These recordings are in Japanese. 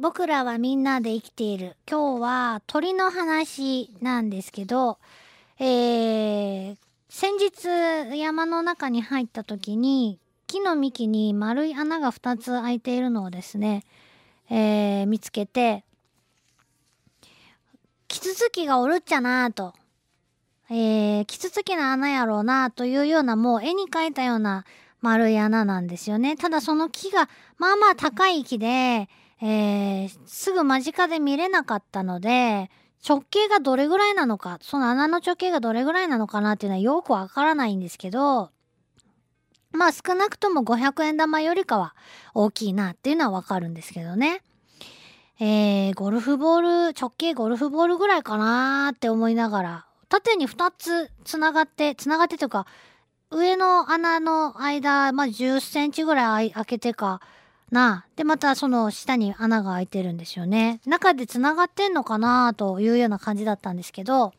僕らはみんなで生きている。今日は鳥の話なんですけど、えー、先日山の中に入った時に木の幹に丸い穴が2つ開いているのをですね、えー、見つけて、キツツキがおるっちゃなぁと、えー、キツツキの穴やろうなというようなもう絵に描いたような丸い穴なんですよね。ただその木がまあまあ高い木で、えー、すぐ間近で見れなかったので、直径がどれぐらいなのか、その穴の直径がどれぐらいなのかなっていうのはよくわからないんですけど、まあ少なくとも500円玉よりかは大きいなっていうのはわかるんですけどね。えー、ゴルフボール、直径ゴルフボールぐらいかなーって思いながら、縦に2つ繋がって、繋がってというか、上の穴の間、まあ10センチぐらい開けてか、な。で、またその下に穴が開いてるんですよね。中で繋がってんのかなというような感じだったんですけど、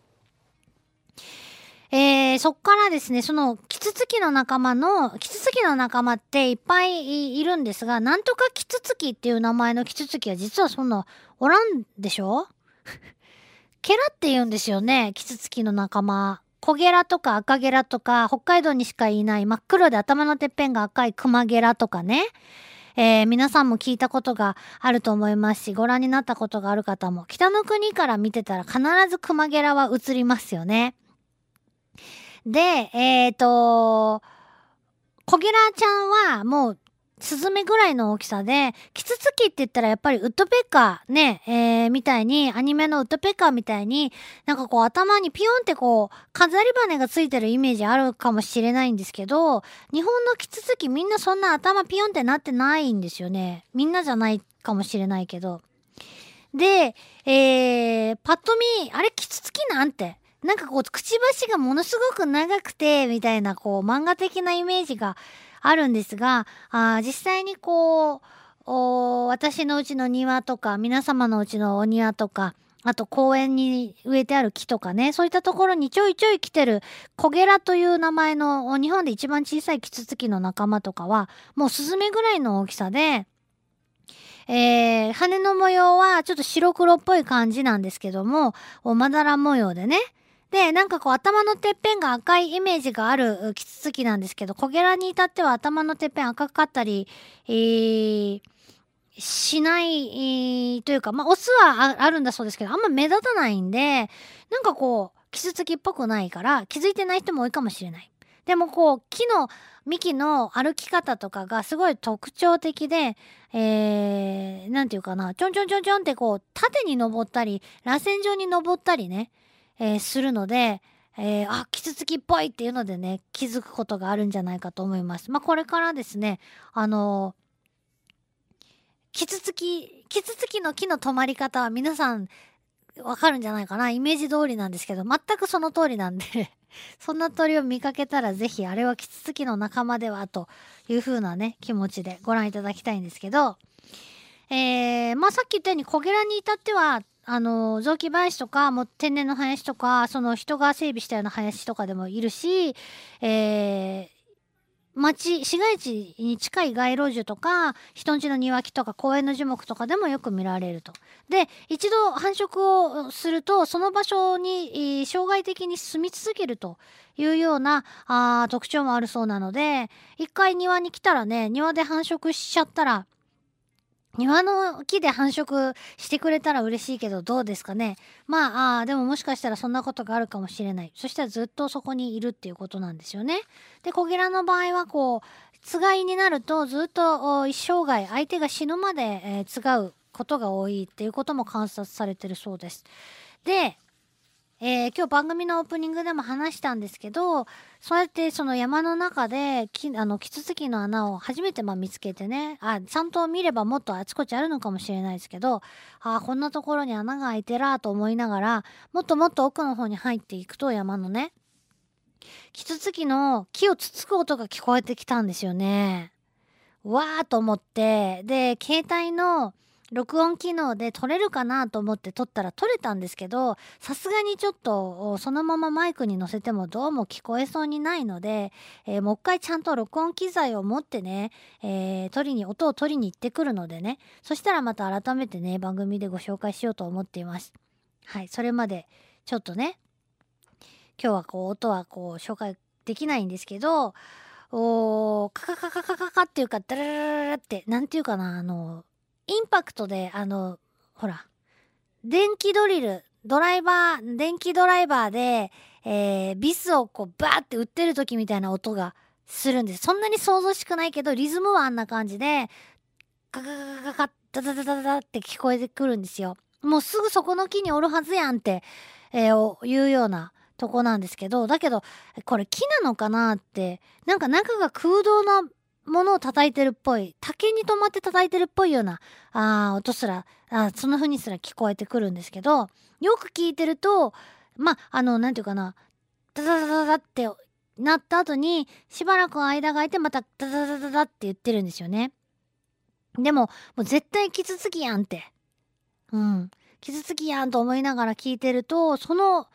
えー、そっからですね、その、キツツキの仲間の、キツツキの仲間っていっぱいいるんですが、なんとかキツツキっていう名前のキツツキは実はそんな、おらんでしょ？ケラって言うんですよね、キツツキの仲間。小ゲラとか赤ゲラとか、北海道にしかいない真っ黒で頭のてっぺんが赤いクマゲラとかね。えー、皆さんも聞いたことがあると思いますし、ご覧になったことがある方も、北の国から見てたら必ずクマゲラは映りますよね。で、えっ、ー、と、コゲラちゃんはもうスズメぐらいの大きさで、キツツキって言ったらやっぱりウッドペッカーね、えー、みたいに、アニメのウッドペッカーみたいに、なんかこう頭にピヨンってこう、飾り羽がついてるイメージあるかもしれないんですけど、日本のキツツキみんなそんな頭ピヨンってなってないんですよね。みんなじゃないかもしれないけど。で、えー、パッと見、あれキツツキなんて？なんかこう、くちばしがものすごく長くて、みたいなこう、漫画的なイメージがあるんですが、あ実際にこう、私のうちの庭とか、皆様のうちのお庭とか、あと公園に植えてある木とかね、そういったところにちょいちょい来てるコゲラという名前の日本で一番小さいキツツキの仲間とかは、もうスズメぐらいの大きさで、えー、羽の模様はちょっと白黒っぽい感じなんですけども、おまだら模様でね、で、なんかこう頭のてっぺんが赤いイメージがあるキツツキなんですけど、コゲラに至っては頭のてっぺん赤かったり、えー、しない、えー、というか、まあ、オスはあるんだそうですけど、あんま目立たないんで、なんかこう、キツツキっぽくないから、気づいてない人も多いかもしれない。でもこう、木の幹の歩き方とかがすごい特徴的で、えー、なんていうかな、ちょんちょんちょんちょんってこう、縦に登ったり、螺旋状に登ったりね、えー、するので、えー、あ、キツツキっぽいっていうのでね、気づくことがあるんじゃないかと思います。まあ、これからですね、あのー、キツツキ、キツツキの木の止まり方は皆さんわかるんじゃないかなイメージ通りなんですけど、全くその通りなんで そんな鳥を見かけたらぜひあれはキツツキの仲間ではという風なね、気持ちでご覧いただきたいんですけど、えー、まあさっき言ったように小ゲラに至ってはあの雑木林とかも天然の林とかその人が整備したような林とかでもいるし、えー、町市街地に近い街路樹とか人んちの庭木とか公園の樹木とかでもよく見られると。で一度繁殖をするとその場所に生涯的に住み続けるというようなあ特徴もあるそうなので一回庭に来たらね庭で繁殖しちゃったら庭の木で繁殖してくれたら嬉しいけどどうですかね？まああでももしかしたらそんなことがあるかもしれない。そしたらずっとそこにいるっていうことなんですよね。でコゲラの場合はこうつがいになるとずっと一生涯相手が死ぬまで、えー、つがうことが多いっていうことも観察されてるそうです。でえー、今日番組のオープニングでも話したんですけどそうやってその山の中できあのキツツキの穴を初めてま見つけてねあちゃんと見ればもっとあちこちあるのかもしれないですけどあこんなところに穴が開いてらと思いながらもっともっと奥の方に入っていくと山のねキツツキの木をつつく音が聞こえてきたんですよね。わーと思ってで携帯の録音機能で撮れるかなと思って撮ったら撮れたんですけどさすがにちょっとそのままマイクに乗せてもどうも聞こえそうにないので、えー、もう一回ちゃんと録音機材を持ってね、えー、撮りに音を取りに行ってくるのでねそしたらまた改めてね番組でご紹介しようと思っています。はいそれまでちょっとね今日はこう音はこう紹介できないんですけどおカカカカカカカっていうかダララララってなんていうかなあのインパクトで、あの、ほら、電気ドリル、ドライバー、電気ドライバーで、えー、ビスをこうバーって打ってる時みたいな音がするんです。そんなに想像しくないけど、リズムはあんな感じで、カカカカカカダダダダダって聞こえてくるんですよ。もうすぐそこの木におるはずやんって、えー、いうようなとこなんですけど、だけど、これ木なのかなって、なんか中が空洞なものを叩いてるっぽい竹に止まって叩いてるっぽいようなあ音すらあそんな風にすら聞こえてくるんですけどよく聞いてるとまああの何て言うかなダダダダダってなった後にしばらく間が空いてまたダダダダダって言ってるんですよね。でももう絶対傷つきやんって。うん。傷つきやんと思いながら聞いてるとその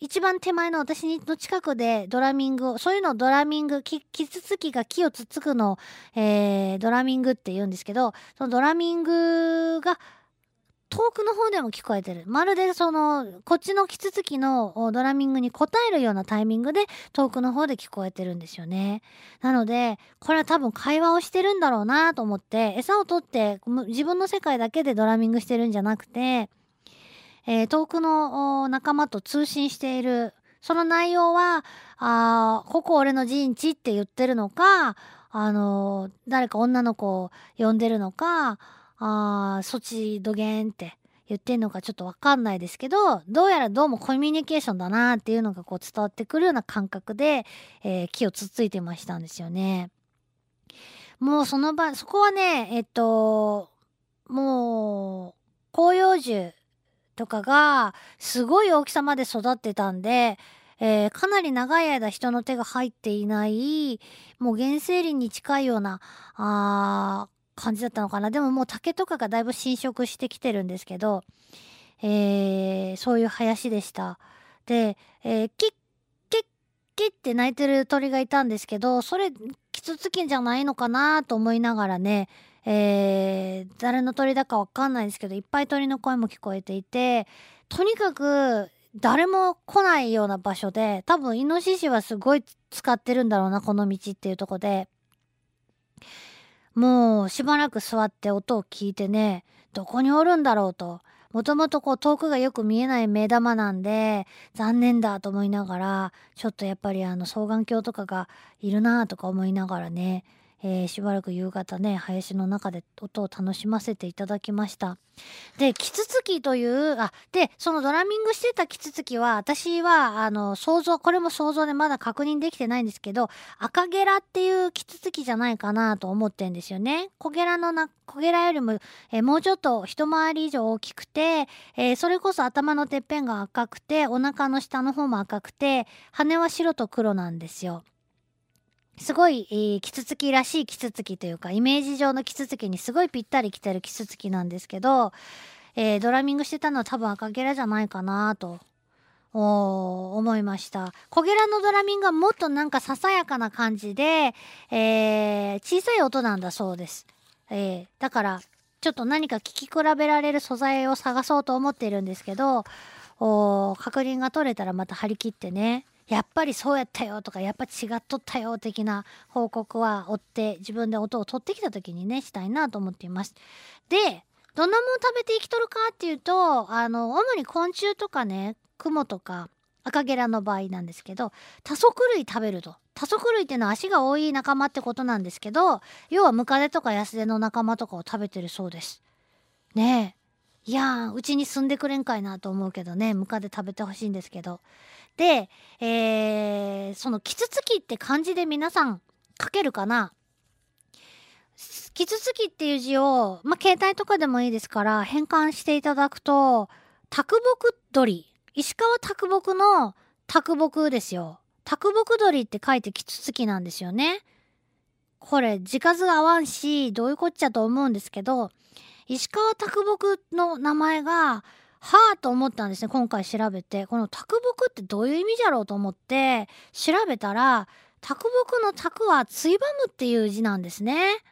一番手前の私の近くでドラミングを、そういうのをドラミング、キツツキが木をつつくのを、えー、ドラミングって言うんですけど、そのドラミングが遠くの方でも聞こえてる。まるでその、こっちのキツツキのドラミングに応えるようなタイミングで遠くの方で聞こえてるんですよね。なので、これは多分会話をしてるんだろうなと思って、餌を取って自分の世界だけでドラミングしてるんじゃなくて、えー、遠くの仲間と通信しているその内容はあここ俺の陣地って言ってるのかあのー、誰か女の子を呼んでるのかあそっちどげんって言ってんのかちょっとわかんないですけどどうやらどうもコミュニケーションだなっていうのがこう伝わってくるような感覚で、えー、木をつついてましたんですよね。もうその場そこはねえっともう広葉樹とかがすごい大きさまで育ってたんで、えー、かなり長い間人の手が入っていないもう原生林に近いようなあ感じだったのかなでももう竹とかがだいぶ侵食してきてるんですけど、えー、そういう林でした。で、えー、キッキッキッって鳴いてる鳥がいたんですけどそれキツツキじゃないのかなと思いながらね。えー、誰の鳥だかわかんないですけどいっぱい鳥の声も聞こえていてとにかく誰も来ないような場所で多分イノシシはすごい使ってるんだろうなこの道っていうとこで。もうしばらく座って音を聞いてねどこにおるんだろうと。もともとこう遠くがよく見えない目玉なんで残念だと思いながらちょっとやっぱりあの双眼鏡とかがいるなとか思いながらねえー、しばらく夕方ね林の中で音を楽しませていただきました。でキツツキというあでそのドラミングしてたキツツキは私はあの想像これも想像でまだ確認できてないんですけど赤ゲラっていうキツツキじゃないかなと思ってんですよね。コゲラのなコゲラよりも、えー、もうちょっと一回り以上大きくて、えー、それこそ頭のてっぺんが赤くてお腹の下の方も赤くて羽は白と黒なんですよ。すごい、えー、キツツキらしいキツツキというかイメージ上のキツツキにすごいぴったりきてるキツツキなんですけど、えー、ドラミングしてたのは多分赤ゲラじゃないかなと思いました。小ゲラのドラミングはもっとなんかささやかな感じで、えー、小さい音なんだそうです、えー、だからちょっと何か聞き比べられる素材を探そうと思っているんですけど確認が取れたらまた張り切ってね。やっぱりそうやったよとかやっぱ違っとったよ的な報告は追って自分で音を取ってきた時にねしたいなと思っています。でどんなもん食べて生きとるかっていうとあの主に昆虫とかねクモとか赤ゲラの場合なんですけど多足類食べると多足類っていうのは足が多い仲間ってことなんですけど要はムカデとかヤスデの仲間とかを食べてるそうです。ねえいやうちに住んでくれんかいなと思うけどねムカデ食べてほしいんですけどで、えー、そのキツツキって漢字で皆さん書けるかな？キツツキっていう字を、まあ、携帯とかでもいいですから変換していただくと、卓木鳥。石川卓木の卓木ですよ。卓木鳥って書いてキツツキなんですよね。これ字数合わんし、どういうこっちゃと思うんですけど、石川啄木の名前がはあと思ったんですね今回調べて。この啄木ってどういう意味じゃろうと思って調べたら啄木の啄はついばむっていう字なんですね。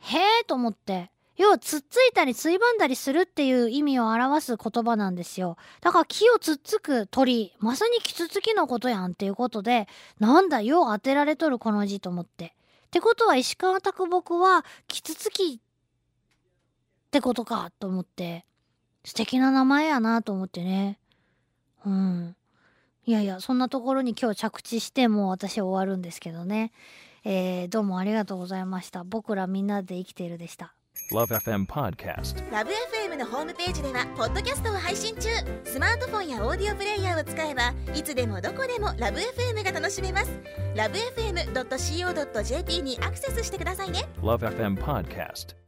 へえと思って。要はつっついたりついばんだりするっていう意味を表す言葉なんですよ。だから木をつっつく鳥まさにキツツキのことやんっていうことでなんだよう当てられとるこの字と思って。ってことは石川啄木はキツツキってことかと思って。素敵な名前やなと思ってね。うん。いやいやそんなところに今日着地してもう私終わるんですけどね。えー、どうもありがとうございました。僕らみんなで生きているでした。LoveFM Podcast ラブ f m のホームページではポッドキャストを配信中。スマートフォンやオーディオプレイヤーを使えばいつでもどこでもラブ f m が楽しめます。ラブ FM.co.jp にアクセスしてくださいね。LoveFM Podcast